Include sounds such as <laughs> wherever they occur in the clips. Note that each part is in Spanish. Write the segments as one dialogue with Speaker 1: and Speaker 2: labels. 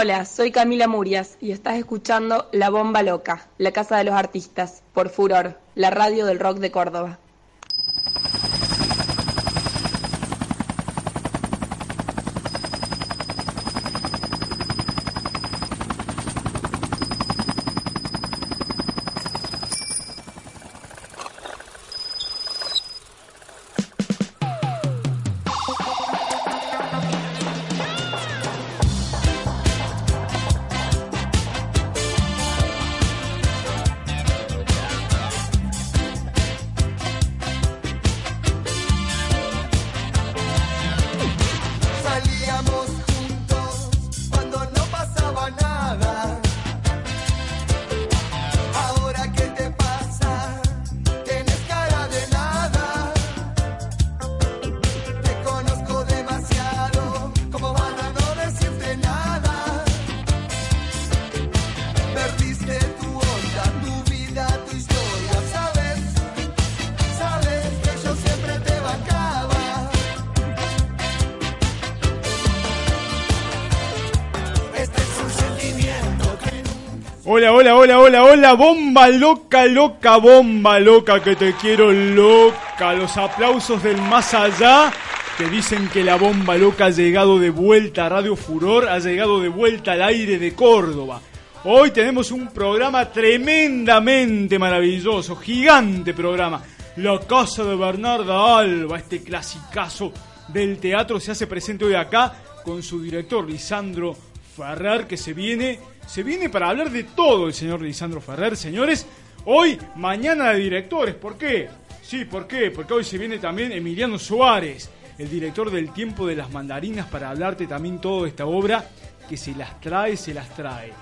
Speaker 1: Hola, soy Camila Murias y estás escuchando La Bomba Loca, la Casa de los Artistas, por Furor, la radio del rock de Córdoba.
Speaker 2: Hola, hola, hola, hola, hola, bomba loca, loca, bomba loca, que te quiero loca. Los aplausos del más allá que dicen que la bomba loca ha llegado de vuelta a Radio Furor, ha llegado de vuelta al aire de Córdoba. Hoy tenemos un programa tremendamente maravilloso, gigante programa. La Casa de Bernarda Alba, este clasicazo del teatro, se hace presente hoy acá con su director Lisandro Ferrer, que se viene, se viene para hablar de todo el señor Lisandro Ferrer, señores. Hoy, mañana de directores, ¿por qué? Sí, ¿por qué? Porque hoy se viene también Emiliano Suárez, el director del Tiempo de las Mandarinas, para hablarte también todo de esta obra, que se las trae, se las trae.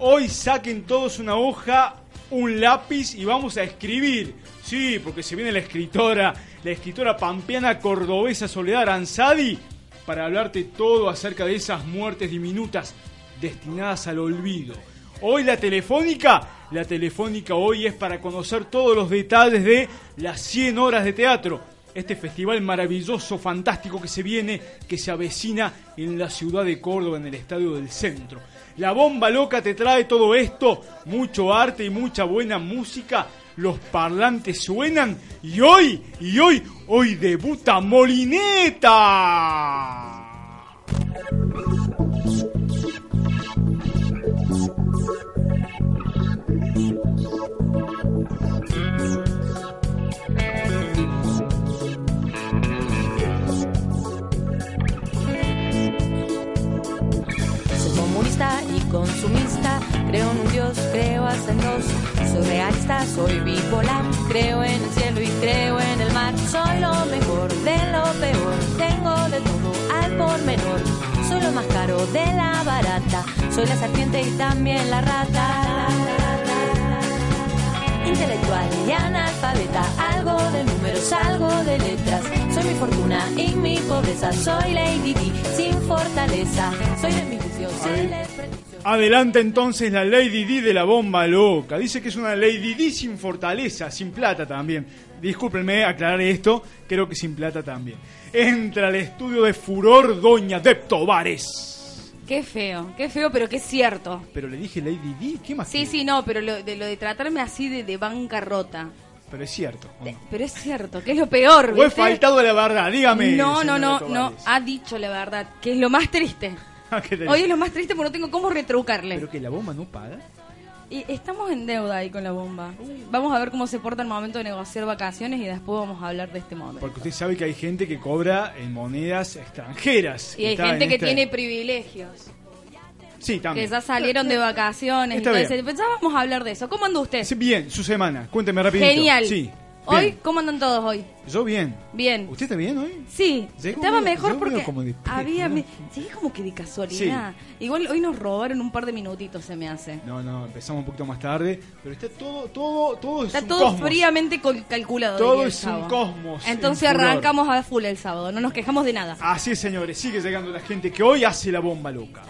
Speaker 2: Hoy saquen todos una hoja, un lápiz y vamos a escribir. Sí, porque se viene la escritora, la escritora pampeana cordobesa Soledad Aranzadi, para hablarte todo acerca de esas muertes diminutas destinadas al olvido. Hoy la telefónica, la telefónica hoy es para conocer todos los detalles de las 100 horas de teatro. Este festival maravilloso, fantástico que se viene, que se avecina en la ciudad de Córdoba, en el Estadio del Centro. La bomba loca te trae todo esto, mucho arte y mucha buena música. Los parlantes suenan y hoy, y hoy, hoy debuta Molineta.
Speaker 3: Creo en un Dios, creo hasta en dos. Soy realista, soy bipolar, creo en el cielo y creo en el mar. Soy lo mejor de lo peor, tengo de todo al por menor. Soy lo más caro de la barata, soy la serpiente y también la rata. Intelectual y analfabeta, algo de números, algo de letras. Soy mi fortuna y mi pobreza, soy Lady Di sin fortaleza. Soy de mis
Speaker 2: Adelanta entonces la Lady D de la bomba loca. Dice que es una Lady D sin fortaleza, sin plata también. Discúlpenme aclarar esto, creo que sin plata también. Entra al estudio de furor Doña Dep Tobares.
Speaker 4: Qué feo, qué feo, pero qué cierto.
Speaker 2: Pero le dije Lady D, ¿qué más?
Speaker 4: Sí,
Speaker 2: quiere?
Speaker 4: sí, no, pero lo de, lo de tratarme así de, de bancarrota.
Speaker 2: Pero es cierto. ¿o no?
Speaker 4: Pero es cierto, que es lo peor,
Speaker 2: O he
Speaker 4: ¿viste?
Speaker 2: faltado a la verdad, dígame.
Speaker 4: No, no, no, no, ha dicho la verdad, que es lo más triste. <laughs>
Speaker 2: ¿Qué te
Speaker 4: Hoy es lo más triste porque no tengo cómo retrucarle.
Speaker 2: Pero que la bomba no paga.
Speaker 4: Y estamos en deuda ahí con la bomba. Vamos a ver cómo se porta el momento de negociar vacaciones y después vamos a hablar de este momento.
Speaker 2: Porque usted sabe que hay gente que cobra en monedas extranjeras.
Speaker 4: Y hay gente
Speaker 2: en
Speaker 4: que
Speaker 2: este-
Speaker 4: tiene privilegios,
Speaker 2: Sí,
Speaker 4: que
Speaker 2: también.
Speaker 4: ya salieron de vacaciones.
Speaker 2: Está
Speaker 4: Entonces,
Speaker 2: bien.
Speaker 4: pensábamos hablar de eso. ¿Cómo anda usted?
Speaker 2: Sí, Bien, su semana. Cuénteme rapidito.
Speaker 4: Genial.
Speaker 2: Sí.
Speaker 4: Hoy,
Speaker 2: bien.
Speaker 4: ¿cómo andan todos hoy?
Speaker 2: Yo bien.
Speaker 4: Bien.
Speaker 2: ¿Usted está bien hoy?
Speaker 4: Sí,
Speaker 2: Llegó
Speaker 4: estaba
Speaker 2: medio-
Speaker 4: mejor porque
Speaker 2: como de
Speaker 4: había... me- Llegué como que de casualidad. Igual hoy nos robaron un par de minutitos, se me hace.
Speaker 2: No, no, empezamos un poquito más tarde, pero está todo, todo, todo
Speaker 4: Está
Speaker 2: es un
Speaker 4: todo
Speaker 2: cosmos.
Speaker 4: fríamente calculado.
Speaker 2: Todo es un cosmos
Speaker 4: Entonces
Speaker 2: en
Speaker 4: arrancamos a full el sábado, no nos quejamos de nada.
Speaker 2: Así es, señores, sigue llegando la gente que hoy hace la bomba loca.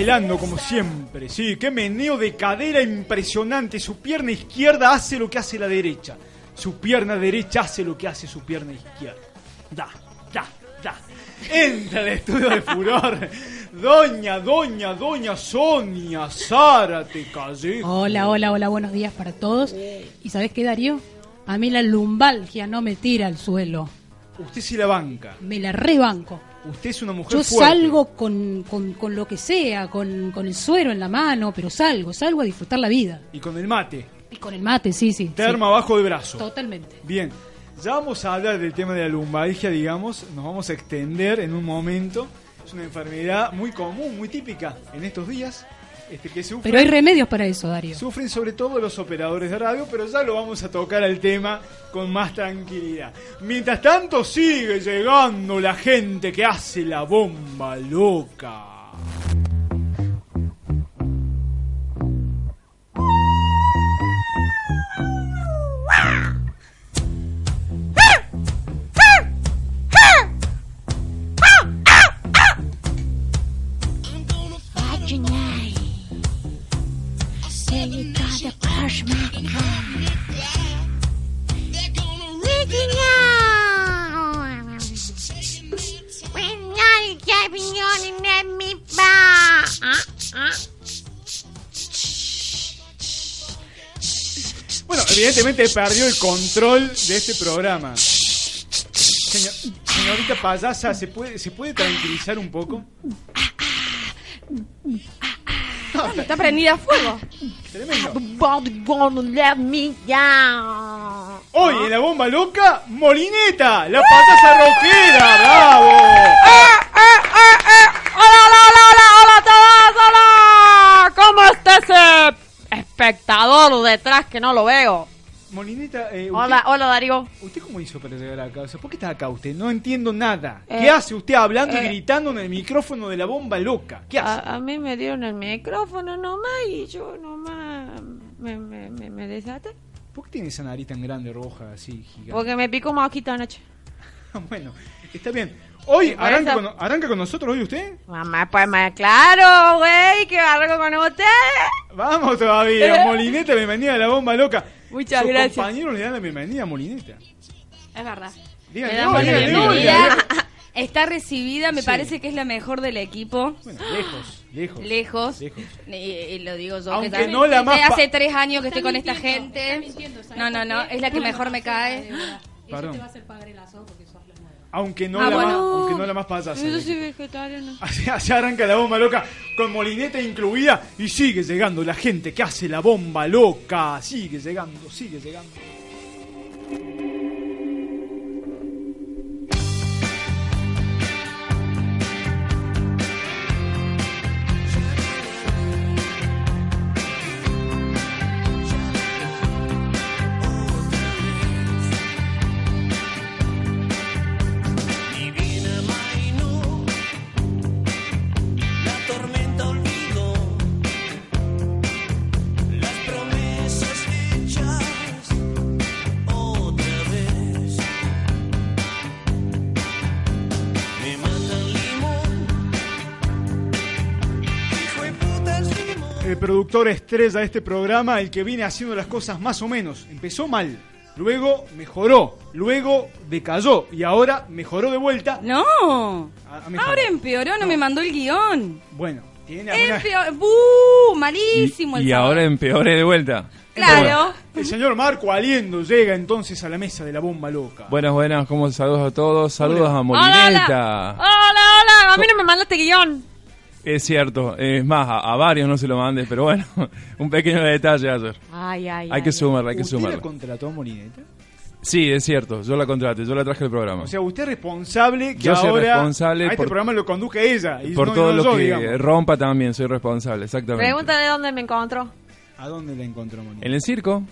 Speaker 2: Bailando como siempre. Sí, qué meneo de cadera impresionante. Su pierna izquierda hace lo que hace la derecha. Su pierna derecha hace lo que hace su pierna izquierda. Da, da, da. Entra al estudio de furor. Doña, doña, doña Sonia Zárate Callejo.
Speaker 5: Hola, hola, hola, buenos días para todos. ¿Y sabes qué, Darío? A mí la lumbalgia no me tira al suelo,
Speaker 2: Usted sí la banca.
Speaker 5: me la rebanco.
Speaker 2: Usted es una mujer
Speaker 5: Yo
Speaker 2: fuerte.
Speaker 5: salgo con, con, con lo que sea, con, con el suero en la mano, pero salgo, salgo a disfrutar la vida.
Speaker 2: Y con el mate.
Speaker 5: Y con el mate, sí, sí.
Speaker 2: Terma
Speaker 5: sí.
Speaker 2: abajo de brazo.
Speaker 5: Totalmente.
Speaker 2: Bien, ya vamos a hablar del tema de la lumbalgia, digamos, nos vamos a extender en un momento. Es una enfermedad muy común, muy típica en estos días, este, que sufren,
Speaker 5: Pero hay remedios para eso, Darío.
Speaker 2: sufren sobre todo los operadores de radio, pero ya lo vamos a tocar al tema con más tranquilidad. Mientras tanto sigue llegando la gente que hace la bomba loca. Evidentemente perdió el control de este programa. Señor- señorita payasa, ¿se puede, ¿se puede tranquilizar un poco?
Speaker 4: Está prendida a fuego.
Speaker 2: Tremendo.
Speaker 6: gonna let me down.
Speaker 2: Hoy en la bomba loca, Molineta, la payasa rockera, bravo.
Speaker 6: Hola, hola, hola, hola, hola a todos, hola. ¿Cómo está ese espectador detrás que no lo veo?
Speaker 2: Molineta, eh, usted,
Speaker 6: Hola, hola Darío.
Speaker 2: ¿usted cómo hizo para llegar acá? O sea, ¿Por qué está acá usted? No entiendo nada.
Speaker 6: Eh,
Speaker 2: ¿Qué hace usted hablando y
Speaker 6: eh,
Speaker 2: gritando en el micrófono de la bomba loca? ¿Qué hace?
Speaker 6: A, a mí me dieron el micrófono nomás y yo nomás me, me, me, me desaté.
Speaker 2: ¿Por qué tiene esa nariz tan grande, roja, así, gigante?
Speaker 6: Porque me picó mosquito anoche. <laughs>
Speaker 2: bueno, está bien. Hoy, arranca con, ¿arranca con nosotros hoy usted?
Speaker 6: Mamá, pues más claro, güey, que barro con ustedes.
Speaker 2: Vamos todavía, <laughs> Molineta, bienvenida a la bomba loca.
Speaker 6: Muchas
Speaker 2: Sus
Speaker 6: gracias.
Speaker 2: compañeros le dan la bienvenida a Molineta.
Speaker 4: Es verdad.
Speaker 2: Díganle
Speaker 4: Le damos la
Speaker 2: díganle
Speaker 4: bienvenida. <laughs> Está recibida, me
Speaker 2: Sí.
Speaker 4: parece que es la mejor del equipo.
Speaker 2: Bueno, lejos, lejos.
Speaker 4: Lejos.
Speaker 2: Lejos.
Speaker 4: Y, y lo digo yo.
Speaker 2: Aunque
Speaker 4: que también-
Speaker 2: no la más pa-
Speaker 4: hace tres años que estoy con esta gente.
Speaker 5: está mintiendo, ¿sabes
Speaker 4: No, no, no. Es la que mejor me cae.
Speaker 5: Eso
Speaker 2: Perdón.
Speaker 5: te va a hacer pagar el asado porque sos.
Speaker 2: Aunque no,
Speaker 4: Ah,
Speaker 2: la,
Speaker 4: bueno.
Speaker 2: más, aunque no la más payasa.
Speaker 6: Yo soy <laughs>
Speaker 2: así arranca la bomba loca con Molineta incluida y sigue llegando la gente que hace la bomba loca. Sigue llegando, sigue llegando. El productor estrella de este programa, el que viene haciendo las cosas más o menos. Empezó mal, luego mejoró, luego decayó y ahora mejoró de vuelta.
Speaker 4: No.
Speaker 2: Ah, ah, mejoró.
Speaker 4: Ahora empeoró, no, me mandó el guion.
Speaker 2: Bueno, tiene alguna...
Speaker 4: Empeoró. ¡Buh! Malísimo el
Speaker 7: Y
Speaker 4: sábado.
Speaker 7: ahora empeoré de vuelta.
Speaker 4: Claro.
Speaker 2: El señor Marco Aliendo llega entonces a la mesa de la bomba loca.
Speaker 7: Buenas, buenas, ¿cómo saludos a todos? Saludos a
Speaker 6: Hola,
Speaker 7: Molineta.
Speaker 6: hola. Hola, hola. A mí no me mandaste guion.
Speaker 7: Es cierto, es más, a, a varios no se lo mandes, pero bueno, <laughs> un pequeño detalle ayer.
Speaker 6: Ay, ay,
Speaker 7: Hay que sumarla, hay que
Speaker 2: ¿Usted la
Speaker 7: sumarla.
Speaker 2: contrató a Molineta?
Speaker 7: Sí, es cierto, yo la contraté, yo la traje al programa.
Speaker 2: O sea, usted es responsable que
Speaker 7: Yo soy
Speaker 2: ahora
Speaker 7: responsable
Speaker 2: a este
Speaker 7: por-
Speaker 2: programa lo conduzca ella. Y
Speaker 7: Por
Speaker 2: no-
Speaker 7: todo
Speaker 2: no
Speaker 7: lo
Speaker 2: yo,
Speaker 7: que
Speaker 2: digamos.
Speaker 7: rompa también soy responsable, exactamente.
Speaker 6: Pregúntale dónde me encontró.
Speaker 2: ¿A dónde la encontró Molineta?
Speaker 7: En el circo,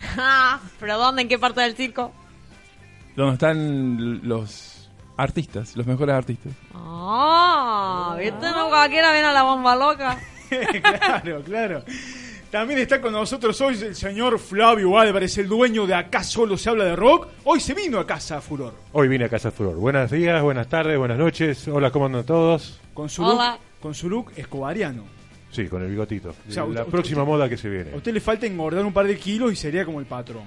Speaker 7: <laughs>
Speaker 6: Ah, ¿Pero dónde? ¿En qué parte del circo?
Speaker 7: donde están los artistas, los mejores artistas.
Speaker 6: Ah, ¿viste? No cualquiera viene a la bomba loca. <laughs>
Speaker 2: claro, claro. También está con nosotros hoy el señor Flavio Álvarez, el dueño de Acá Solo Se Habla de Rock. Hoy se vino a casa Furor.
Speaker 8: Hoy vine a Casa Furor. Buenos días, buenas tardes, buenas noches. Hola, ¿cómo andan todos?
Speaker 2: Con su
Speaker 6: Hola.
Speaker 2: look, con su look escobariano.
Speaker 8: Sí, con el bigotito.
Speaker 2: O sea,
Speaker 8: la
Speaker 2: usted-
Speaker 8: próxima
Speaker 2: usted-
Speaker 8: moda que se viene.
Speaker 2: A usted le falta engordar un par de kilos y sería como el patrón.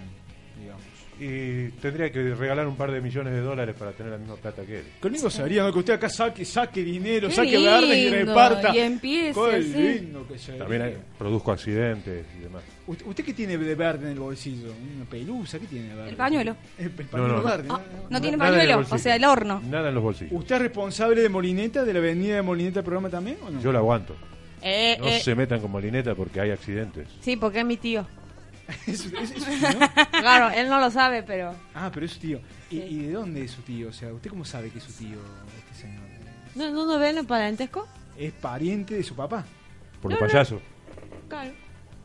Speaker 8: Y tendría que regalar un par de millones de dólares para tener la misma plata que él.
Speaker 2: Conmigo sería ¿no? que usted acá saque, saque dinero,
Speaker 4: Qué
Speaker 2: saque verdes y reparta.
Speaker 4: y empiece
Speaker 2: Qué lindo que sería.
Speaker 8: También hay- produzco accidentes y demás.
Speaker 2: ¿Usted, usted qué tiene de verde en el bolsillo? ¿Una pelusa? ¿Qué tiene de verde?
Speaker 4: El pañuelo.
Speaker 2: El, el pañuelo
Speaker 8: No, no.
Speaker 2: verde. ¿no?
Speaker 4: No tiene pañuelo, o sea, el horno.
Speaker 8: Nada en los bolsillos.
Speaker 2: ¿Usted es responsable de Molineta, de la avenida de Molineta programa también o no?
Speaker 8: Yo la aguanto.
Speaker 6: Eh,
Speaker 8: No
Speaker 6: eh,
Speaker 8: se metan con Molineta porque hay accidentes.
Speaker 6: Sí, porque es mi tío. <laughs>
Speaker 2: ¿Es- es- es su tío?
Speaker 6: Claro, él no lo sabe, pero...
Speaker 2: Ah, pero es su tío. ¿Y, y de dónde es su tío? O sea, ¿usted cómo sabe que es su tío, este señor?
Speaker 6: ¿No, no, no ven el parentesco?
Speaker 2: ¿Es pariente de su papá?
Speaker 8: Por los payasos.
Speaker 6: Claro.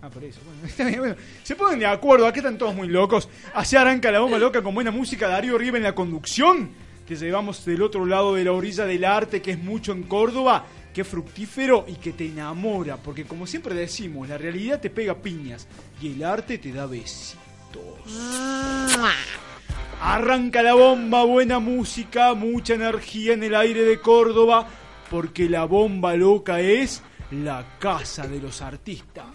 Speaker 2: Ah, por eso. Bueno, <laughs> está bien, bueno. Se ponen de acuerdo, acá están todos muy locos. Así arranca la bomba loca con buena música. Darío Riva en la conducción. Que llevamos del otro lado de la orilla del arte, que es mucho en Córdoba, qué fructífero y que te enamora, porque como siempre decimos, la realidad te pega piñas y el arte te da besitos. Arranca la bomba, buena música, mucha energía en el aire de Córdoba, porque la bomba loca es la casa de los artistas.